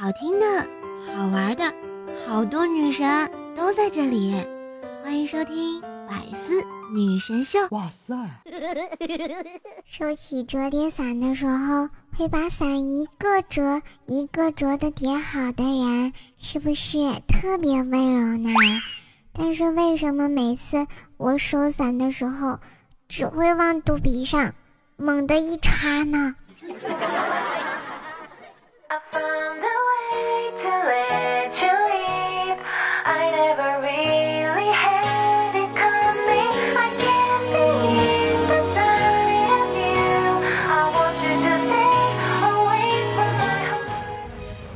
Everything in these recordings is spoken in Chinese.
好听的、好玩的，好多女神都在这里，欢迎收听《百思女神秀》。哇塞！收起折叠伞的时候，会把伞一个折一个折的叠好的人，是不是特别温柔呢？但是为什么每次我收伞的时候，只会往肚皮上猛地一插呢？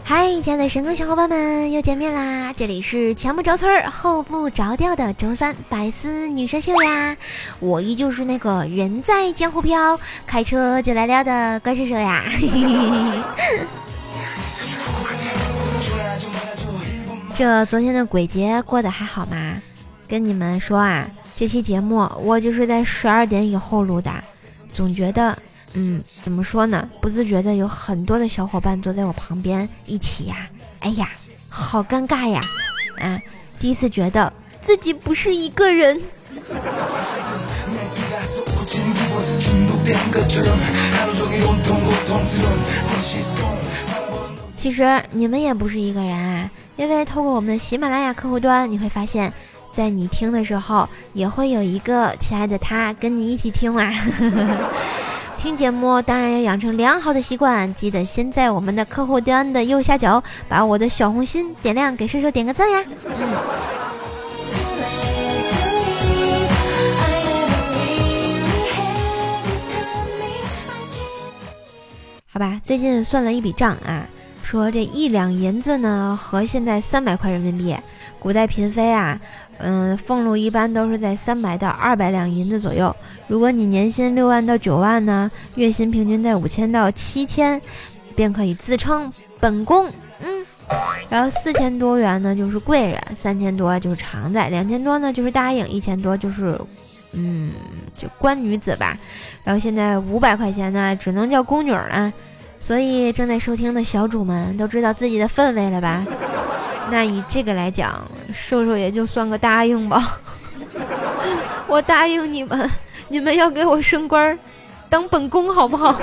嗨，亲爱的神坑小伙伴们，又见面啦！这里是前不着村后不着调的周三百思女神秀呀，我依旧是那个人在江湖飘，开车就来撩的怪兽兽呀。这昨天的鬼节过得还好吗？跟你们说啊，这期节目我就是在十二点以后录的，总觉得。嗯，怎么说呢？不自觉的有很多的小伙伴坐在我旁边一起呀，哎呀，好尴尬呀！啊，第一次觉得自己不是一个人。其实你们也不是一个人啊，因为透过我们的喜马拉雅客户端，你会发现在你听的时候，也会有一个亲爱的他跟你一起听啊。听节目当然要养成良好的习惯，记得先在我们的客户端的右下角把我的小红心点亮，给射手点个赞呀！好吧，最近算了一笔账啊，说这一两银子呢，和现在三百块人民币。古代嫔妃啊，嗯，俸禄一般都是在三百到二百两银子左右。如果你年薪六万到九万呢，月薪平均在五千到七千，便可以自称本宫。嗯，然后四千多元呢就是贵人，三千多就是常在，两千多呢就是答应，一千多就是，嗯，就官女子吧。然后现在五百块钱呢，只能叫宫女了。所以正在收听的小主们都知道自己的氛围了吧？那以这个来讲，瘦瘦也就算个答应吧。我答应你们，你们要给我升官，当本宫好不好？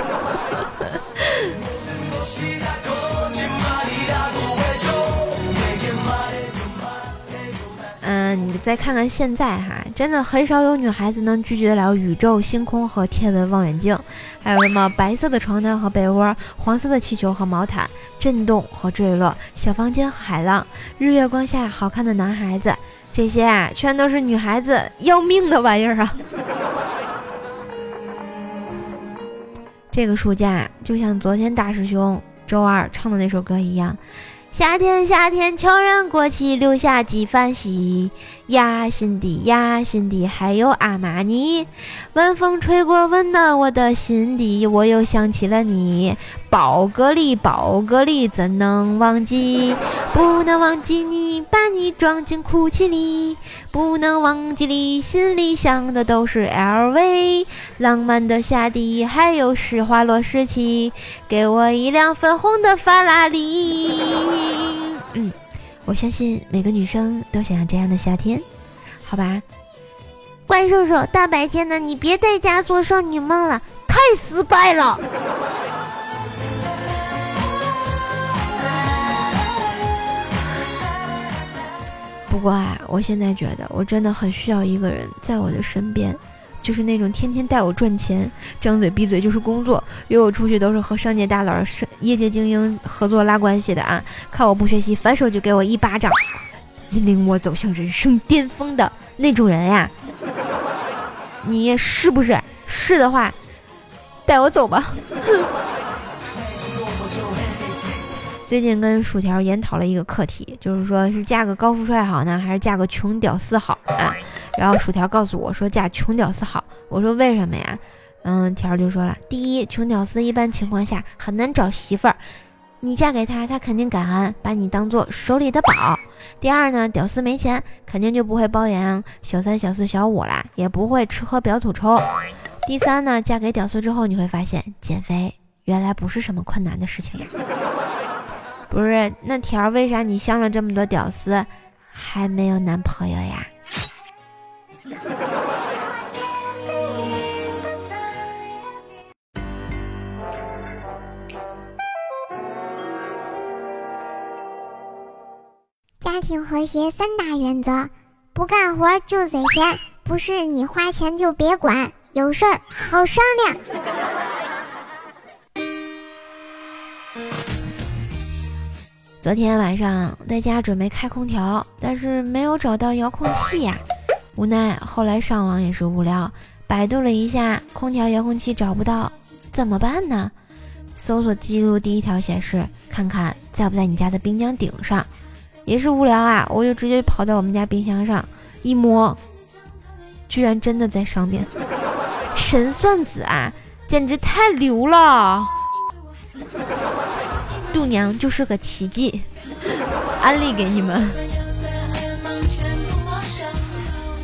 你再看看现在哈，真的很少有女孩子能拒绝了宇宙、星空和天文望远镜，还有什么白色的床单和被窝、黄色的气球和毛毯、震动和坠落、小房间海浪、日月光下好看的男孩子，这些啊，全都是女孩子要命的玩意儿啊！这个暑假就像昨天大师兄周二唱的那首歌一样。夏天，夏天悄然过去，留下几番喜。呀，心底呀，心底还有阿玛尼。晚风吹过，温暖我的心底，我又想起了你。宝格丽，宝格丽，怎能忘记？不能忘记你，把你装进哭泣里。不能忘记你，心里想的都是 LV。浪漫的夏季，还有施华洛世奇，给我一辆粉红的法拉利。嗯，我相信每个女生都想要这样的夏天，好吧？怪兽兽，大白天的，你别在家做少女梦了，太失败了。不过啊，我现在觉得我真的很需要一个人在我的身边，就是那种天天带我赚钱，张嘴闭嘴就是工作，约我出去都是和商界大佬、业界精英合作拉关系的啊！看我不学习，反手就给我一巴掌，引领我走向人生巅峰的那种人呀！你是不是？是的话，带我走吧。最近跟薯条研讨了一个课题，就是说是嫁个高富帅好呢，还是嫁个穷屌丝好啊？然后薯条告诉我说嫁穷屌丝好。我说为什么呀？嗯，条就说了，第一，穷屌丝一般情况下很难找媳妇儿，你嫁给他，他肯定感恩，把你当做手里的宝。第二呢，屌丝没钱，肯定就不会包养小三、小四、小五啦，也不会吃喝嫖赌抽。第三呢，嫁给屌丝之后，你会发现减肥原来不是什么困难的事情呀。不是，那条为啥你相了这么多屌丝，还没有男朋友呀？家庭和谐三大原则：不干活就嘴甜，不是你花钱就别管，有事儿好商量。昨天晚上在家准备开空调，但是没有找到遥控器呀，无奈后来上网也是无聊，百度了一下空调遥控器找不到，怎么办呢？搜索记录第一条显示，看看在不在你家的冰箱顶上。也是无聊啊，我就直接跑到我们家冰箱上一摸，居然真的在上面，神算子啊，简直太牛了！度娘就是个奇迹，安利给你们。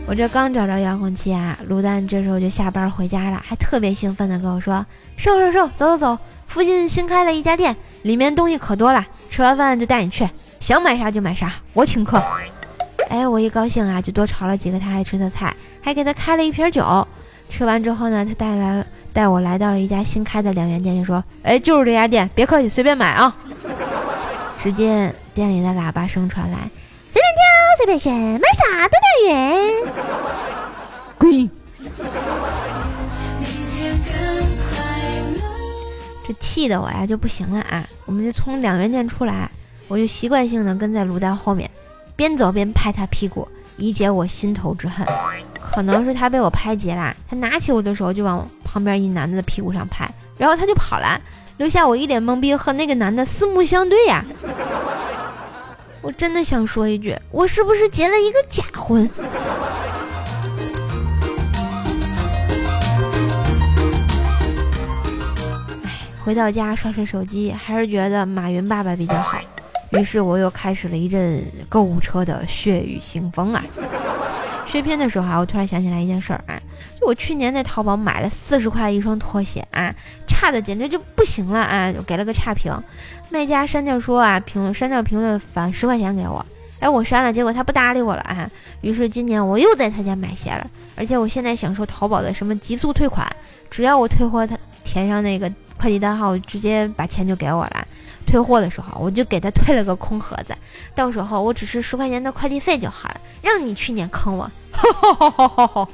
我这刚找着遥控器啊，卤蛋这时候就下班回家了，还特别兴奋的跟我说：“瘦瘦瘦，走走走，附近新开了一家店，里面东西可多了，吃完饭就带你去。”想买啥就买啥，我请客。哎，我一高兴啊，就多炒了几个他爱吃的菜，还给他开了一瓶酒。吃完之后呢，他带来带我来到了一家新开的两元店，就说：“哎，就是这家店，别客气，随便买啊。”只见店里的喇叭声传来：“随便挑，随便选，买啥都两元。”滚！这气得我呀就不行了啊！我们就从两元店出来。我就习惯性的跟在卤蛋后面，边走边拍他屁股，以解我心头之恨。可能是他被我拍急了，他拿起我的手就往旁边一男的的屁股上拍，然后他就跑了，留下我一脸懵逼和那个男的四目相对呀。我真的想说一句，我是不是结了一个假婚？哎，回到家刷刷手机，还是觉得马云爸爸比较好。于是我又开始了一阵购物车的血雨腥风啊！血拼的时候啊，我突然想起来一件事儿啊，就我去年在淘宝买了四十块一双拖鞋啊，差的简直就不行了啊，就给了个差评，卖家删掉说啊，评论删掉评论返十块钱给我，哎，我删了，结果他不搭理我了啊，于是今年我又在他家买鞋了，而且我现在享受淘宝的什么极速退款，只要我退货，他填上那个快递单号，直接把钱就给我了。退货的时候，我就给他退了个空盒子，到时候我只是十块钱的快递费就好了。让你去年坑我，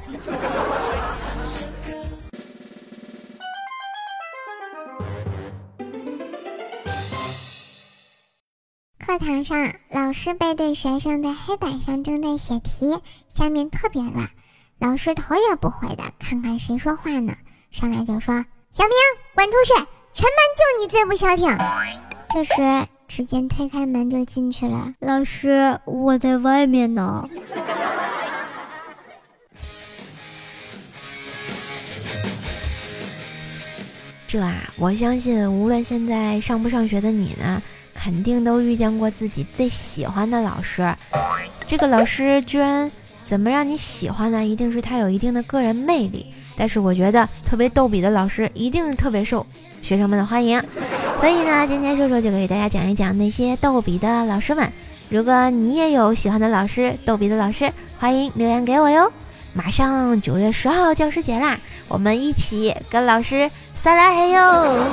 课堂上，老师背对学生在黑板上正在写题，下面特别乱，老师头也不回的看看谁说话呢，上来就说：“小明，滚出去！全班就你最不消停。”这时，只见推开门就进去了。老师，我在外面呢。这啊，我相信，无论现在上不上学的你呢，肯定都遇见过自己最喜欢的老师。这个老师居然怎么让你喜欢呢？一定是他有一定的个人魅力。但是我觉得特别逗比的老师，一定特别受学生们的欢迎。所以呢，今天瘦瘦就给大家讲一讲那些逗比的老师们。如果你也有喜欢的老师，逗比的老师，欢迎留言给我哟。马上九月十号教师节啦，我们一起跟老师撒拉嘿哟。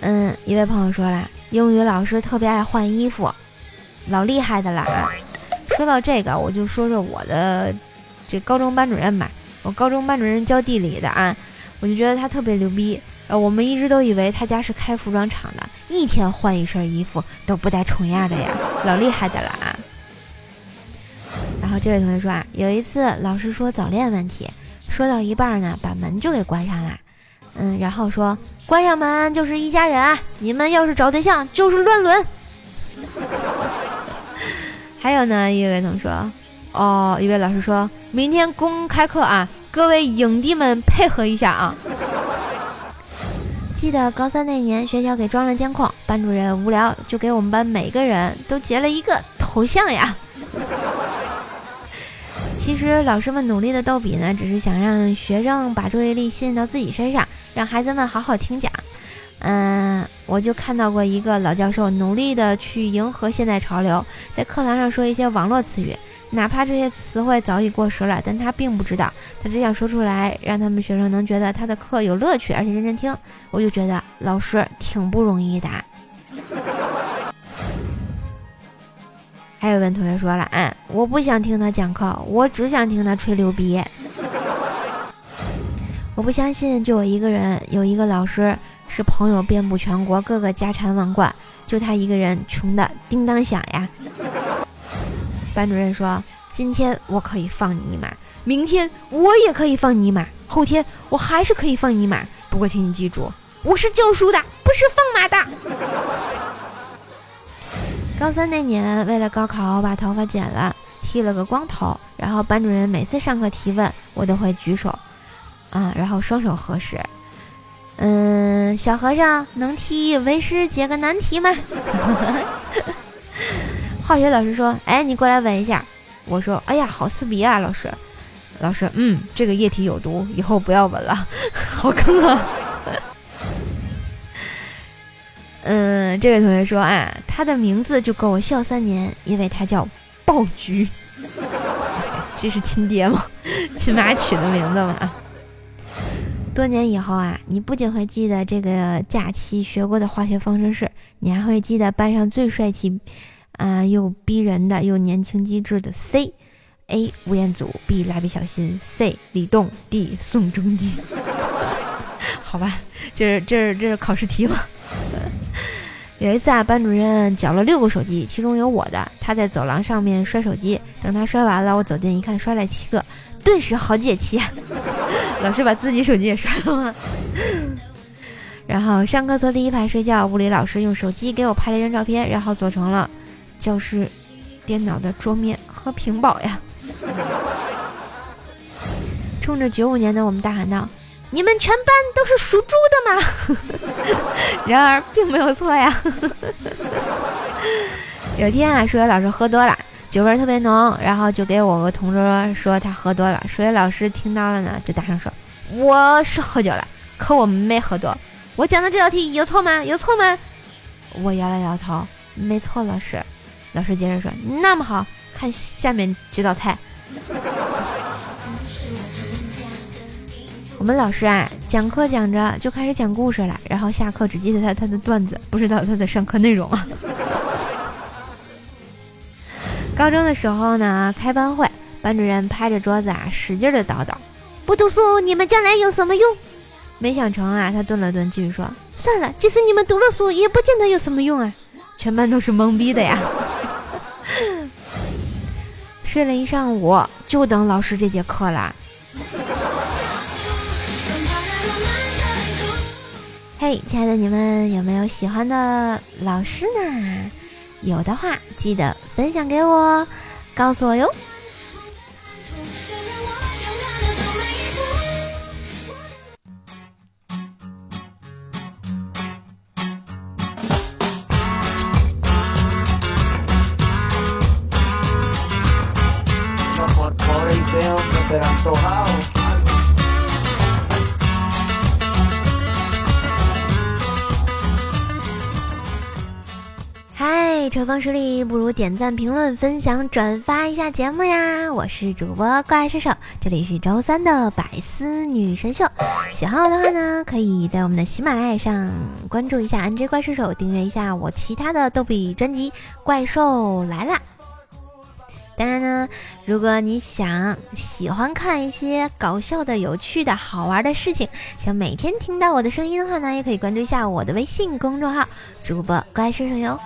嗯，一位朋友说了，英语老师特别爱换衣服，老厉害的啦。说到这个，我就说说我的这高中班主任吧。我高中班主任教地理的啊。我就觉得他特别牛逼，呃，我们一直都以为他家是开服装厂的，一天换一身衣服都不带重样的呀，老厉害的了啊！然后这位同学说啊，有一次老师说早恋问题，说到一半呢，把门就给关上了，嗯，然后说关上门就是一家人啊，你们要是找对象就是乱伦。还有呢，一位同学，哦，一位老师说明天公开课啊。各位影帝们配合一下啊！记得高三那年，学校给装了监控，班主任无聊就给我们班每个人都截了一个头像呀。其实老师们努力的逗比呢，只是想让学生把注意力吸引到自己身上，让孩子们好好听讲。嗯，我就看到过一个老教授努力的去迎合现代潮流，在课堂上说一些网络词语，哪怕这些词汇早已过时了，但他并不知道，他只想说出来，让他们学生能觉得他的课有乐趣，而且认真听。我就觉得老师挺不容易的。还有位同学说了，嗯，我不想听他讲课，我只想听他吹牛逼。我不相信，就我一个人有一个老师是朋友遍布全国，各个家产万贯，就他一个人穷的叮当响呀。班主任说：“今天我可以放你一马，明天我也可以放你一马，后天我还是可以放你一马。不过，请你记住，我是教书的，不是放马的。”高三那年，为了高考，我把头发剪了，剃了个光头，然后班主任每次上课提问，我都会举手。啊，然后双手合十，嗯，小和尚能替为师解个难题吗？化学老师说：“哎，你过来闻一下。”我说：“哎呀，好刺鼻啊，老师。”老师：“嗯，这个液体有毒，以后不要闻了，好坑啊。”嗯，这位同学说：“啊，他的名字就够我笑三年，因为他叫爆菊。”这是亲爹吗？亲妈取的名字吗？多年以后啊，你不仅会记得这个假期学过的化学方程式，你还会记得班上最帅气，啊又逼人的又年轻机智的 C，A 吴彦祖，B 蜡笔小新，C 李栋，D 宋仲基。好吧，这是这是这是考试题吗？有一次啊，班主任缴了六个手机，其中有我的，他在走廊上面摔手机，等他摔完了，我走近一看，摔了七个。顿时好解气，老师把自己手机也摔了吗？然后上课坐第一排睡觉，物理老师用手机给我拍了一张照片，然后做成了教室电脑的桌面和屏保呀。冲着九五年的我们大喊道：“你们全班都是属猪的吗？” 然而并没有错呀。有天啊，数学老师喝多了。酒味特别浓，然后就给我个同桌说他喝多了。数学老师听到了呢，就大声说：“我是喝酒了，可我没喝多。我讲的这道题有错吗？有错吗？”我摇了摇头，没错，老师。老师接着说：“那么好，看下面这道菜。”我们老师啊，讲课讲着就开始讲故事了，然后下课只记得他他的段子，不知道他的上课内容啊。高中的时候呢，开班会，班主任拍着桌子啊，使劲的叨叨：“不读书，你们将来有什么用？”没想成啊，他顿了顿，继续说：“算了，即使你们读了书，也不见得有什么用啊。”全班都是懵逼的呀。睡了一上午，就等老师这节课了。嘿，亲爱的你们，有没有喜欢的老师呢？有的话，记得分享给我，告诉我哟。车方实力不如点赞、评论、分享、转发一下节目呀！我是主播怪兽兽，这里是周三的百思女神秀。喜欢我的话呢，可以在我们的喜马拉雅上关注一下 NJ 怪兽兽，订阅一下我其他的逗比专辑《怪兽来啦》。当然呢，如果你想喜欢看一些搞笑的、有趣的、好玩的事情，想每天听到我的声音的话呢，也可以关注一下我的微信公众号“主播乖叔叔”哟。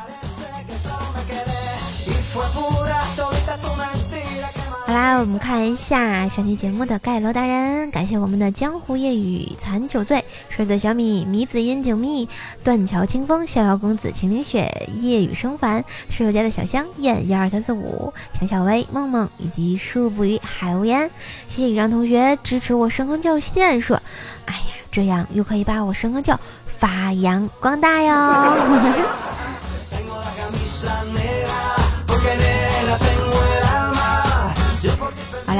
好啦，我们看一下上期节目的盖楼达人，感谢我们的江湖夜雨残酒醉、水色小米、米子烟酒蜜、断桥清风、逍遥公子、秦岭雪、夜雨生烦、石头家的小香、燕幺二三四五、强小薇、梦梦以及树不语海无言。谢谢以上同学支持我深坑教线数，哎呀，这样又可以把我深坑教发扬光大哟。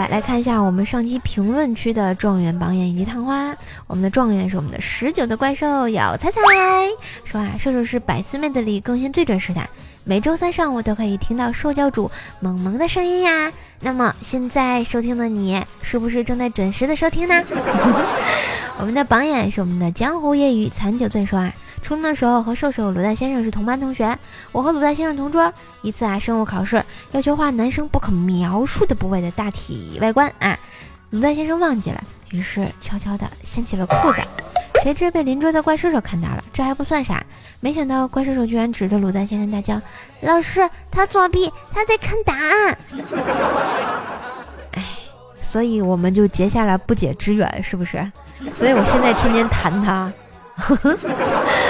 来来看一下我们上期评论区的状元榜眼以及探花。我们的状元是我们的十九的怪兽咬菜菜，说啊，射手是百思妹子里更新最准时的，每周三上午都可以听到受教主萌萌的声音呀。那么现在收听的你，是不是正在准时的收听呢？我们的榜眼是我们的江湖夜雨残酒醉，说啊。初中的时候和瘦瘦鲁大先生是同班同学，我和鲁大先生同桌。一次啊，生物考试要求画男生不可描述的部位的大体外观啊，鲁大先生忘记了，于是悄悄地掀起了裤子，谁知被邻桌的怪兽兽看到了，这还不算啥，没想到怪兽兽居然指着鲁蛋先生大叫：“老师，他作弊，他在看答案。”哎，所以我们就结下了不解之缘，是不是？所以我现在天天弹他。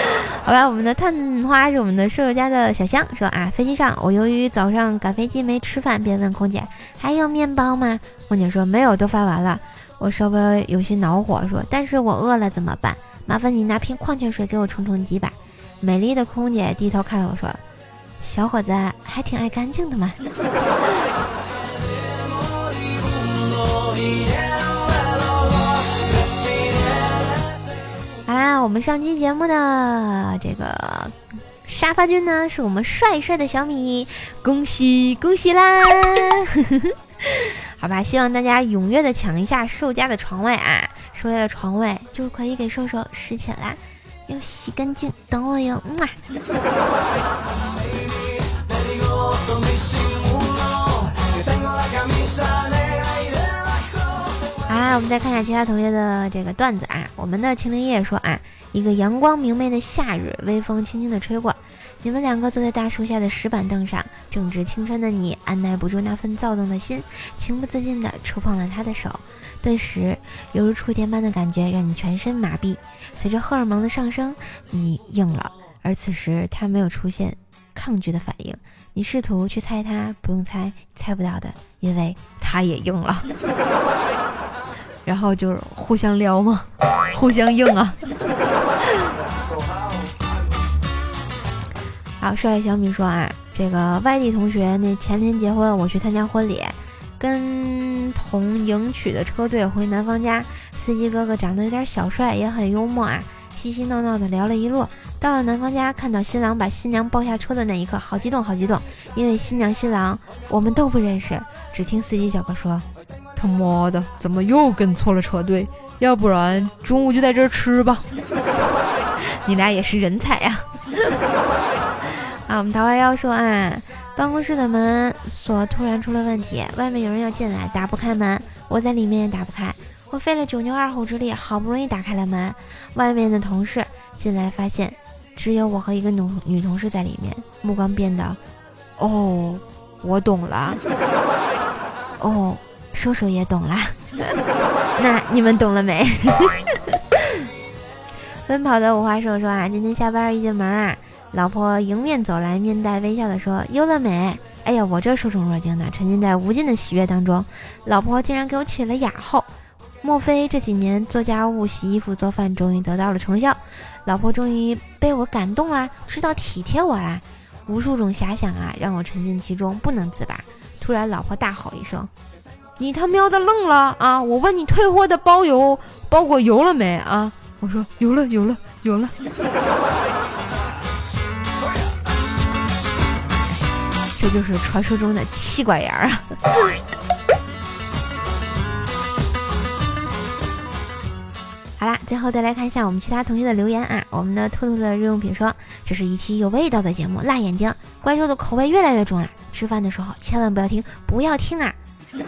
好吧，我们的探花是我们的舍友家的小香说啊，飞机上我由于早上赶飞机没吃饭，便问空姐还有面包吗？空姐说没有，都发完了。我稍微有些恼火，说但是我饿了怎么办？麻烦你拿瓶矿泉水给我充充饥吧。美丽的空姐低头看了我说，小伙子还挺爱干净的嘛。好啦，我们上期节目的这个沙发君呢，是我们帅帅的小米，恭喜恭喜啦！好吧，希望大家踊跃的抢一下兽家的床位啊，兽家的床位就可以给兽兽拾起来，要洗干净，等我哟，嗯啊，来我们再看一下其他同学的这个段子啊。我们的秦灵叶说啊，一个阳光明媚的夏日，微风轻轻的吹过，你们两个坐在大树下的石板凳上，正值青春的你，按耐不住那份躁动的心，情不自禁地触碰了他的手，顿时犹如触电般的感觉让你全身麻痹。随着荷尔蒙的上升，你硬了，而此时他没有出现抗拒的反应。你试图去猜他，不用猜，猜不到的，因为他也硬了。然后就是互相撩嘛？互相硬啊！好，帅小米说啊，这个外地同学那前天结婚，我去参加婚礼，跟同迎娶的车队回男方家，司机哥哥长得有点小帅，也很幽默啊，嘻嘻闹闹的聊了一路。到了男方家，看到新郎把新娘抱下车的那一刻，好激动，好激动，因为新娘新郎我们都不认识，只听司机小哥说。他妈的，怎么又跟错了车队？要不然中午就在这儿吃吧。你俩也是人才呀！啊，我们桃花妖说啊，办公室的门锁突然出了问题，外面有人要进来，打不开门，我在里面也打不开，我费了九牛二虎之力，好不容易打开了门，外面的同事进来发现只有我和一个女女同事在里面，目光变得，哦，我懂了，哦。叔叔也懂了，那你们懂了没？奔跑的五花兽说啊，今天下班一进门啊，老婆迎面走来，面带微笑的说：“优了没？”哎呀，我这受宠若惊的，沉浸在无尽的喜悦当中。老婆竟然给我起了雅号，莫非这几年做家务、洗衣服、做饭终于得到了成效？老婆终于被我感动啦，知道体贴我啦。无数种遐想啊，让我沉浸其中不能自拔。突然，老婆大吼一声。你他喵的愣了啊！我问你退货的包邮包裹邮了没啊？我说邮了，邮了，邮了。这就是传说中的气管炎啊！好啦，最后再来看一下我们其他同学的留言啊。我们的兔兔的日用品说，这是一期有味道的节目，辣眼睛。怪兽的口味越来越重了，吃饭的时候千万不要听，不要听啊！嗯，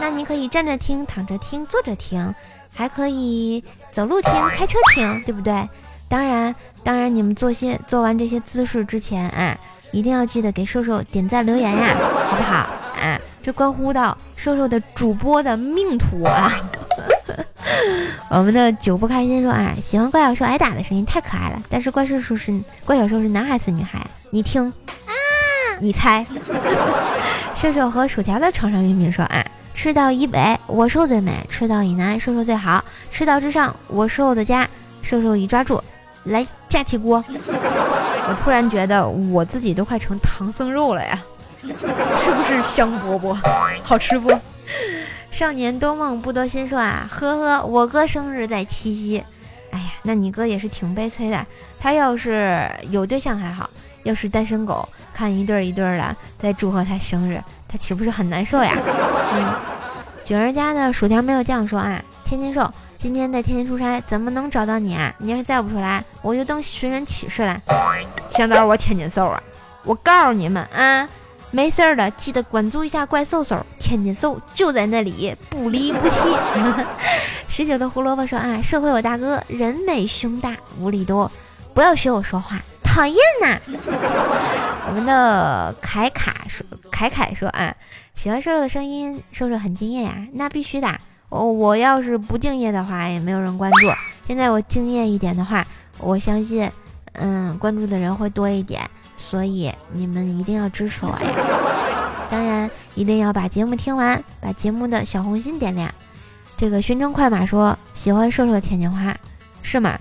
那你可以站着听、躺着听、坐着听，还可以走路听、开车听，对不对？当然，当然，你们做些做完这些姿势之前啊，一定要记得给瘦瘦点赞留言呀，好不好？啊，这关乎到瘦瘦的主播的命途啊！我们的酒不开心说啊，喜欢怪小兽挨打的声音太可爱了，但是怪兽兽是怪小兽是男孩子女孩？你听，你猜。射手和薯条的床上用品说啊，赤道以北我瘦最美，赤道以南瘦瘦最好，赤道之上我瘦的家，瘦瘦已抓住，来架起锅。我突然觉得我自己都快成唐僧肉了呀，是不是香饽饽？好吃不？少年多梦不多心说啊，呵呵，我哥生日在七夕。哎呀，那你哥也是挺悲催的。他要是有对象还好，要是单身狗，看一对一对的在祝贺他生日，他岂不是很难受呀？嗯，九儿家的薯条没有酱说啊，天津瘦今天在天津出差，怎么能找到你啊？你要是再不出来，我就当寻人启事了。想到我天津瘦啊，我告诉你们啊。没事儿的，记得关注一下怪兽兽，天津瘦就在那里，不离不弃。十九的胡萝卜说啊，社会我大哥，人美胸大，无理多，不要学我说话，讨厌呐。我们的凯卡说，凯凯说啊，喜欢瘦瘦的声音，瘦瘦很敬业呀，那必须的。我我要是不敬业的话，也没有人关注。现在我敬业一点的话，我相信，嗯，关注的人会多一点。所以你们一定要支持我呀！当然一定要把节目听完，把节目的小红心点亮。这个寻程快马说喜欢瘦瘦的甜甜花，是吗？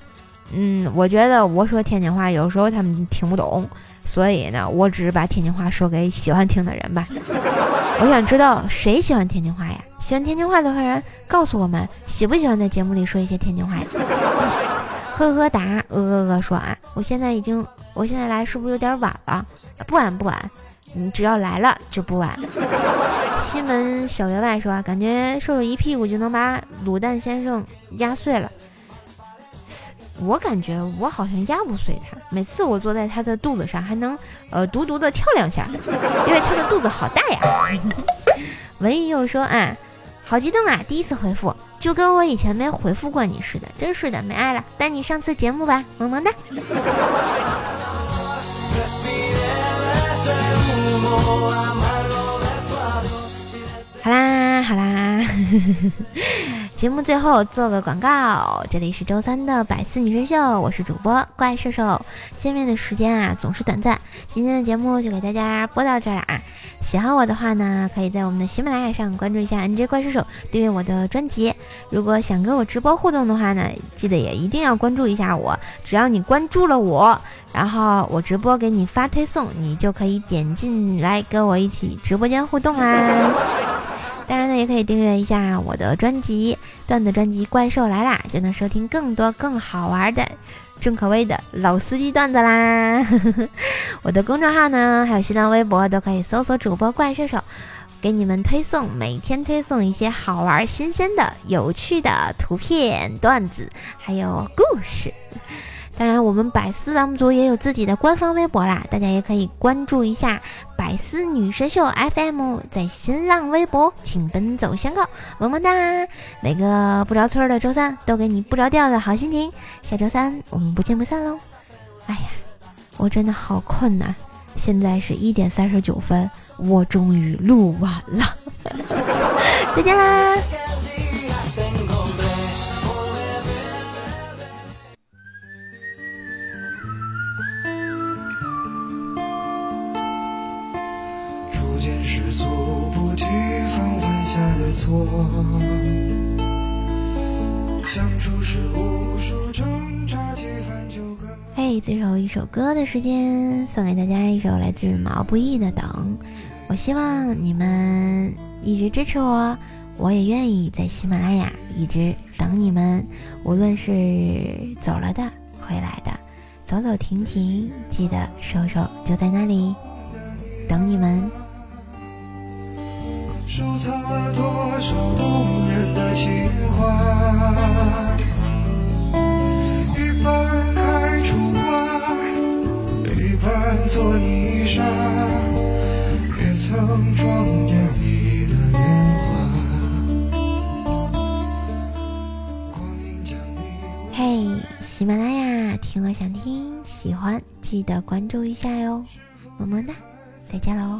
嗯，我觉得我说天津话有时候他们听不懂，所以呢，我只是把天津话说给喜欢听的人吧。我想知道谁喜欢天津话呀？喜欢天津话的人告诉我们，喜不喜欢在节目里说一些天津话呀？呵呵哒，呃呃呃说啊，我现在已经。我现在来是不是有点晚了？不晚不晚，你只要来了就不晚。西门小员外说：“感觉瘦瘦一屁股就能把卤蛋先生压碎了。”我感觉我好像压不碎他，每次我坐在他的肚子上还能呃独独的跳两下，因为他的肚子好大呀。文艺又说：“啊，好激动啊！第一次回复，就跟我以前没回复过你似的，真是的，没爱了。带你上次节目吧，萌萌哒。”好啦好啦，节目最后做个广告，这里是周三的百思女神秀，我是主播怪兽兽。见面的时间啊总是短暂，今天的节目就给大家播到这儿了啊！喜欢我的话呢，可以在我们的喜马拉雅上关注一下 NJ 怪兽手，订阅我的专辑。如果想跟我直播互动的话呢，记得也一定要关注一下我。只要你关注了我，然后我直播给你发推送，你就可以点进来跟我一起直播间互动啦。当然呢，也可以订阅一下我的专辑段子专辑《怪兽来啦》，就能收听更多更好玩的。重口味的老司机段子啦！我的公众号呢，还有新浪微博都可以搜索主播怪兽手，给你们推送，每天推送一些好玩、新鲜的、有趣的图片、段子，还有故事。当然，我们百思栏目组也有自己的官方微博啦，大家也可以关注一下“百思女神秀 FM”。在新浪微博，请奔走相告，么么哒！每个不着村的周三都给你不着调的好心情。下周三我们不见不散喽！哎呀，我真的好困呐！现在是一点三十九分，我终于录完了，再见啦！最后一首歌的时间，送给大家一首来自毛不易的《等》。我希望你们一直支持我，我也愿意在喜马拉雅一直等你们。无论是走了的、回来的，走走停停，记得收收就在那里等你们。收藏了多少动人的情话？做泥沙，也曾装点你的年华。嘿，喜马拉雅，听我想听，喜欢记得关注一下哟，么么哒，再见喽。